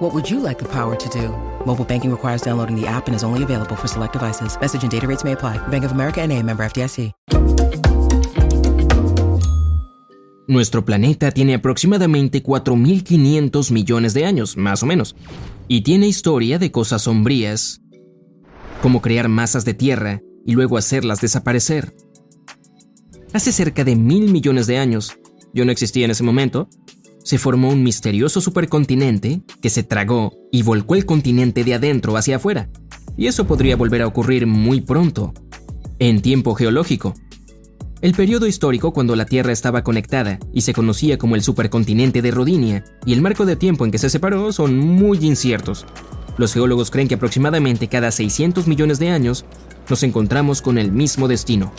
What would you like the power to do? Mobile banking requires downloading the app and is only available for select devices. Message and data rates may apply. Bank of America NA, member FDIC. Nuestro planeta tiene aproximadamente 4.500 millones de años, más o menos, y tiene historia de cosas sombrías, como crear masas de tierra y luego hacerlas desaparecer. Hace cerca de mil millones de años, yo no existía en ese momento, se formó un misterioso supercontinente que se tragó y volcó el continente de adentro hacia afuera. Y eso podría volver a ocurrir muy pronto, en tiempo geológico. El periodo histórico cuando la Tierra estaba conectada y se conocía como el supercontinente de Rodinia y el marco de tiempo en que se separó son muy inciertos. Los geólogos creen que aproximadamente cada 600 millones de años nos encontramos con el mismo destino.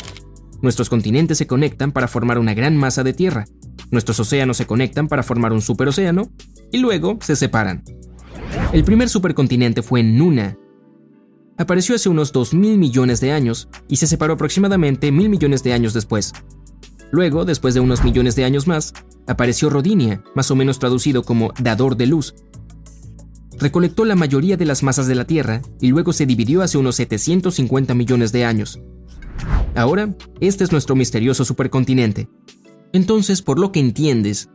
Nuestros continentes se conectan para formar una gran masa de tierra, nuestros océanos se conectan para formar un superocéano y luego se separan. El primer supercontinente fue Nuna. Apareció hace unos 2.000 millones de años y se separó aproximadamente 1.000 millones de años después. Luego, después de unos millones de años más, apareció Rodinia, más o menos traducido como dador de luz. Recolectó la mayoría de las masas de la Tierra y luego se dividió hace unos 750 millones de años. Ahora, este es nuestro misterioso supercontinente, entonces, por lo que entiendes,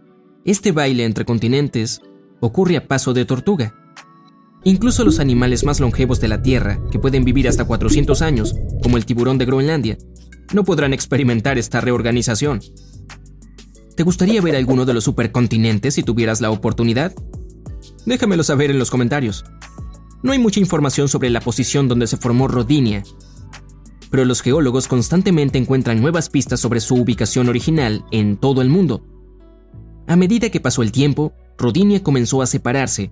este baile entre continentes ocurre a paso de tortuga. Incluso los animales más longevos de la Tierra, que pueden vivir hasta 400 años, como el tiburón de Groenlandia, no podrán experimentar esta reorganización. ¿Te gustaría ver alguno de los supercontinentes si tuvieras la oportunidad? Déjamelo saber en los comentarios. No hay mucha información sobre la posición donde se formó Rodinia, pero los geólogos constantemente encuentran nuevas pistas sobre su ubicación original en todo el mundo. A medida que pasó el tiempo, Rodinia comenzó a separarse,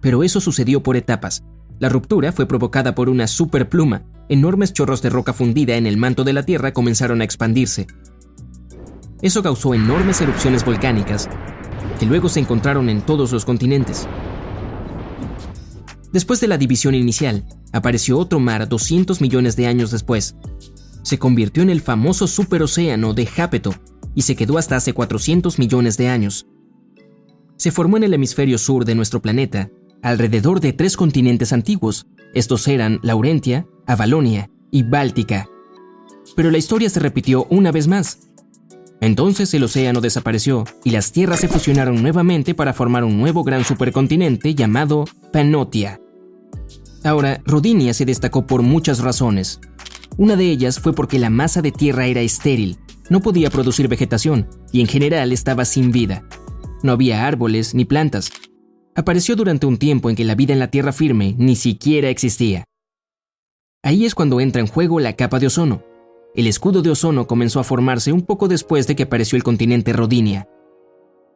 pero eso sucedió por etapas. La ruptura fue provocada por una superpluma. Enormes chorros de roca fundida en el manto de la Tierra comenzaron a expandirse. Eso causó enormes erupciones volcánicas, que luego se encontraron en todos los continentes. Después de la división inicial, apareció otro mar 200 millones de años después. Se convirtió en el famoso superocéano de Jápeto y se quedó hasta hace 400 millones de años. Se formó en el hemisferio sur de nuestro planeta, alrededor de tres continentes antiguos. Estos eran Laurentia, Avalonia y Báltica. Pero la historia se repitió una vez más. Entonces el océano desapareció y las tierras se fusionaron nuevamente para formar un nuevo gran supercontinente llamado Panotia. Ahora, Rodinia se destacó por muchas razones. Una de ellas fue porque la masa de tierra era estéril, no podía producir vegetación y en general estaba sin vida. No había árboles ni plantas. Apareció durante un tiempo en que la vida en la tierra firme ni siquiera existía. Ahí es cuando entra en juego la capa de ozono. El escudo de ozono comenzó a formarse un poco después de que apareció el continente Rodinia.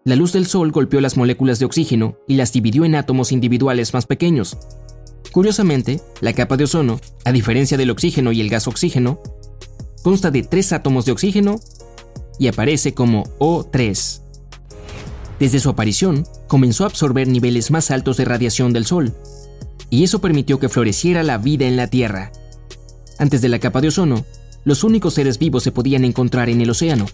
La luz del sol golpeó las moléculas de oxígeno y las dividió en átomos individuales más pequeños, Curiosamente, la capa de ozono, a diferencia del oxígeno y el gas oxígeno, consta de tres átomos de oxígeno y aparece como O3. Desde su aparición, comenzó a absorber niveles más altos de radiación del Sol, y eso permitió que floreciera la vida en la Tierra. Antes de la capa de ozono, los únicos seres vivos se podían encontrar en el océano.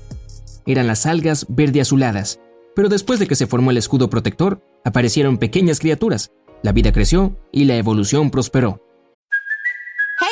Eran las algas verde azuladas, pero después de que se formó el escudo protector, aparecieron pequeñas criaturas, La vida creció y la evolución prosperó.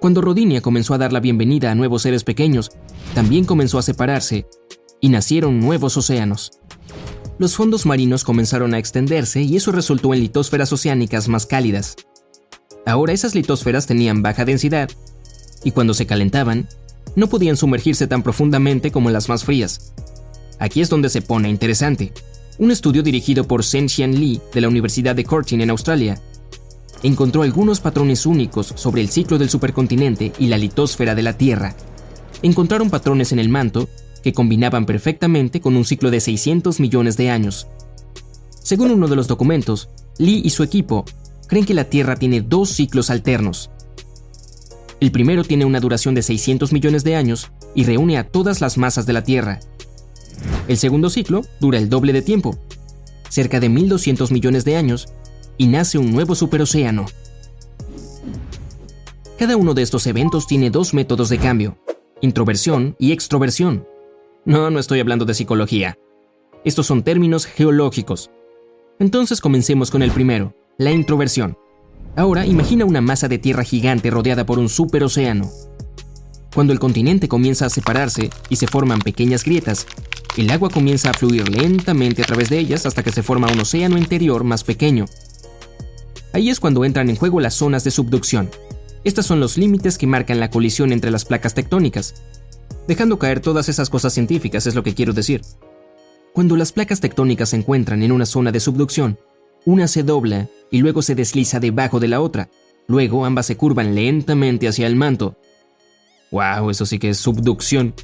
Cuando Rodinia comenzó a dar la bienvenida a nuevos seres pequeños, también comenzó a separarse y nacieron nuevos océanos. Los fondos marinos comenzaron a extenderse y eso resultó en litósferas oceánicas más cálidas. Ahora esas litósferas tenían baja densidad y cuando se calentaban, no podían sumergirse tan profundamente como las más frías. Aquí es donde se pone interesante. Un estudio dirigido por Sen Xian Lee de la Universidad de Curtin en Australia encontró algunos patrones únicos sobre el ciclo del supercontinente y la litosfera de la Tierra. Encontraron patrones en el manto que combinaban perfectamente con un ciclo de 600 millones de años. Según uno de los documentos, Lee y su equipo creen que la Tierra tiene dos ciclos alternos. El primero tiene una duración de 600 millones de años y reúne a todas las masas de la Tierra. El segundo ciclo dura el doble de tiempo, cerca de 1.200 millones de años, y nace un nuevo superocéano. Cada uno de estos eventos tiene dos métodos de cambio, introversión y extroversión. No, no estoy hablando de psicología. Estos son términos geológicos. Entonces comencemos con el primero, la introversión. Ahora imagina una masa de tierra gigante rodeada por un superocéano. Cuando el continente comienza a separarse y se forman pequeñas grietas, el agua comienza a fluir lentamente a través de ellas hasta que se forma un océano interior más pequeño. Ahí es cuando entran en juego las zonas de subducción. Estas son los límites que marcan la colisión entre las placas tectónicas. Dejando caer todas esas cosas científicas es lo que quiero decir. Cuando las placas tectónicas se encuentran en una zona de subducción, una se dobla y luego se desliza debajo de la otra. Luego ambas se curvan lentamente hacia el manto. ¡Wow! Eso sí que es subducción.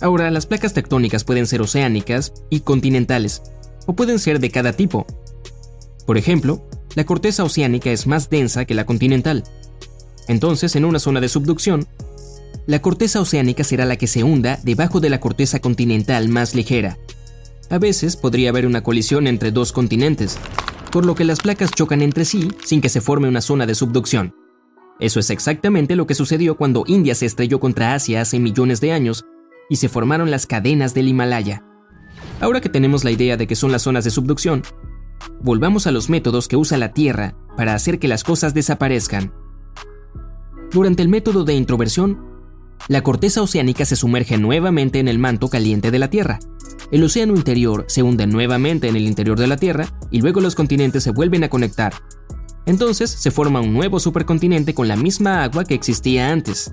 Ahora, las placas tectónicas pueden ser oceánicas y continentales, o pueden ser de cada tipo. Por ejemplo, la corteza oceánica es más densa que la continental. Entonces, en una zona de subducción, la corteza oceánica será la que se hunda debajo de la corteza continental más ligera. A veces podría haber una colisión entre dos continentes, por lo que las placas chocan entre sí sin que se forme una zona de subducción. Eso es exactamente lo que sucedió cuando India se estrelló contra Asia hace millones de años y se formaron las cadenas del Himalaya. Ahora que tenemos la idea de que son las zonas de subducción, volvamos a los métodos que usa la Tierra para hacer que las cosas desaparezcan. Durante el método de introversión, la corteza oceánica se sumerge nuevamente en el manto caliente de la Tierra. El océano interior se hunde nuevamente en el interior de la Tierra y luego los continentes se vuelven a conectar. Entonces se forma un nuevo supercontinente con la misma agua que existía antes.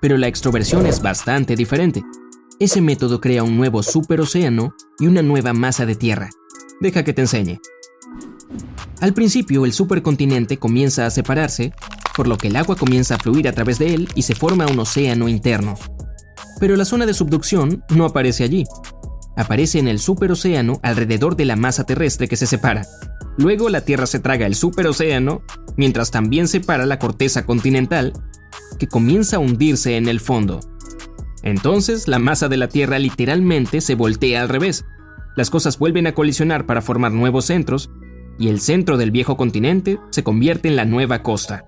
Pero la extroversión es bastante diferente. Ese método crea un nuevo superocéano y una nueva masa de tierra. Deja que te enseñe. Al principio, el supercontinente comienza a separarse, por lo que el agua comienza a fluir a través de él y se forma un océano interno. Pero la zona de subducción no aparece allí. Aparece en el superocéano alrededor de la masa terrestre que se separa. Luego la Tierra se traga el superocéano, mientras también separa la corteza continental que comienza a hundirse en el fondo. Entonces la masa de la Tierra literalmente se voltea al revés. Las cosas vuelven a colisionar para formar nuevos centros, y el centro del viejo continente se convierte en la nueva costa.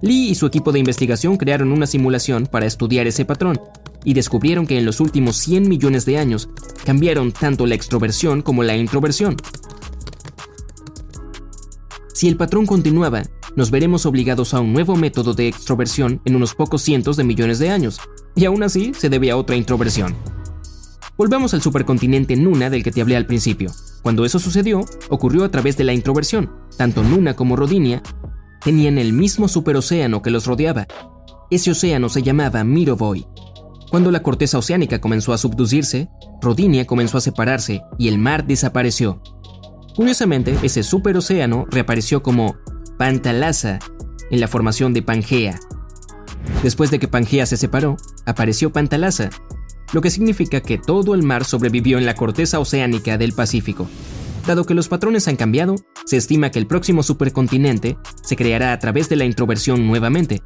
Lee y su equipo de investigación crearon una simulación para estudiar ese patrón, y descubrieron que en los últimos 100 millones de años cambiaron tanto la extroversión como la introversión. Si el patrón continuaba, nos veremos obligados a un nuevo método de extroversión en unos pocos cientos de millones de años, y aún así se debe a otra introversión. Volvamos al supercontinente Nuna del que te hablé al principio. Cuando eso sucedió, ocurrió a través de la introversión. Tanto Nuna como Rodinia tenían el mismo superocéano que los rodeaba. Ese océano se llamaba Mirovoy. Cuando la corteza oceánica comenzó a subducirse, Rodinia comenzó a separarse y el mar desapareció. Curiosamente, ese superocéano reapareció como Pantalasa en la formación de Pangea. Después de que Pangea se separó, apareció Pantalasa, lo que significa que todo el mar sobrevivió en la corteza oceánica del Pacífico. Dado que los patrones han cambiado, se estima que el próximo supercontinente se creará a través de la introversión nuevamente.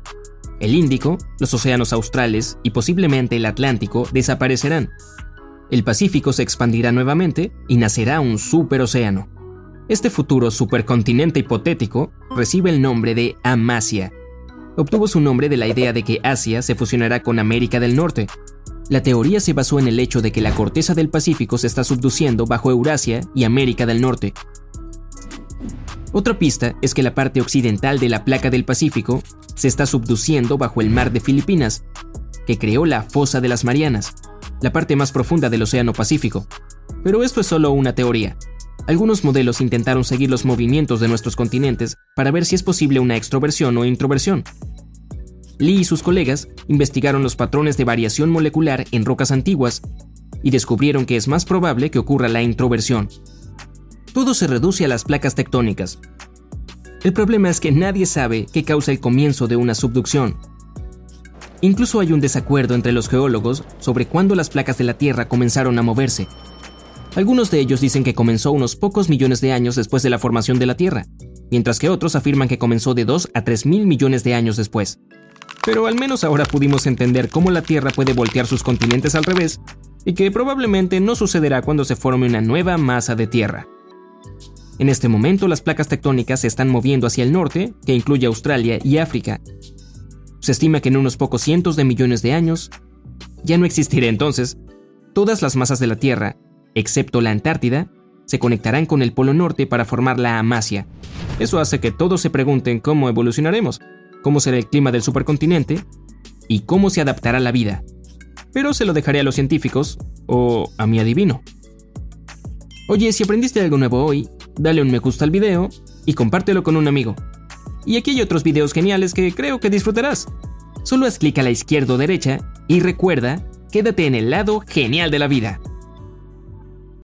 El Índico, los océanos australes y posiblemente el Atlántico desaparecerán. El Pacífico se expandirá nuevamente y nacerá un superocéano. Este futuro supercontinente hipotético recibe el nombre de Amasia. obtuvo su nombre de la idea de que Asia se fusionará con América del Norte. La teoría se basó en el hecho de que la corteza del Pacífico se está subduciendo bajo Eurasia y América del Norte. Otra pista es que la parte occidental de la placa del Pacífico se está subduciendo bajo el mar de Filipinas, que creó la fosa de las Marianas, la parte más profunda del Océano Pacífico. Pero esto es solo una teoría. Algunos modelos intentaron seguir los movimientos de nuestros continentes para ver si es posible una extroversión o introversión. Lee y sus colegas investigaron los patrones de variación molecular en rocas antiguas y descubrieron que es más probable que ocurra la introversión. Todo se reduce a las placas tectónicas. El problema es que nadie sabe qué causa el comienzo de una subducción. Incluso hay un desacuerdo entre los geólogos sobre cuándo las placas de la Tierra comenzaron a moverse. Algunos de ellos dicen que comenzó unos pocos millones de años después de la formación de la Tierra, mientras que otros afirman que comenzó de 2 a 3 mil millones de años después. Pero al menos ahora pudimos entender cómo la Tierra puede voltear sus continentes al revés, y que probablemente no sucederá cuando se forme una nueva masa de Tierra. En este momento las placas tectónicas se están moviendo hacia el norte, que incluye Australia y África. Se estima que en unos pocos cientos de millones de años, ya no existirá entonces, todas las masas de la Tierra excepto la Antártida, se conectarán con el Polo Norte para formar la Amasia. Eso hace que todos se pregunten cómo evolucionaremos, cómo será el clima del supercontinente y cómo se adaptará la vida. Pero se lo dejaré a los científicos o a mi adivino. Oye, si aprendiste algo nuevo hoy, dale un me gusta al video y compártelo con un amigo. Y aquí hay otros videos geniales que creo que disfrutarás. Solo haz clic a la izquierda o derecha y recuerda, quédate en el lado genial de la vida.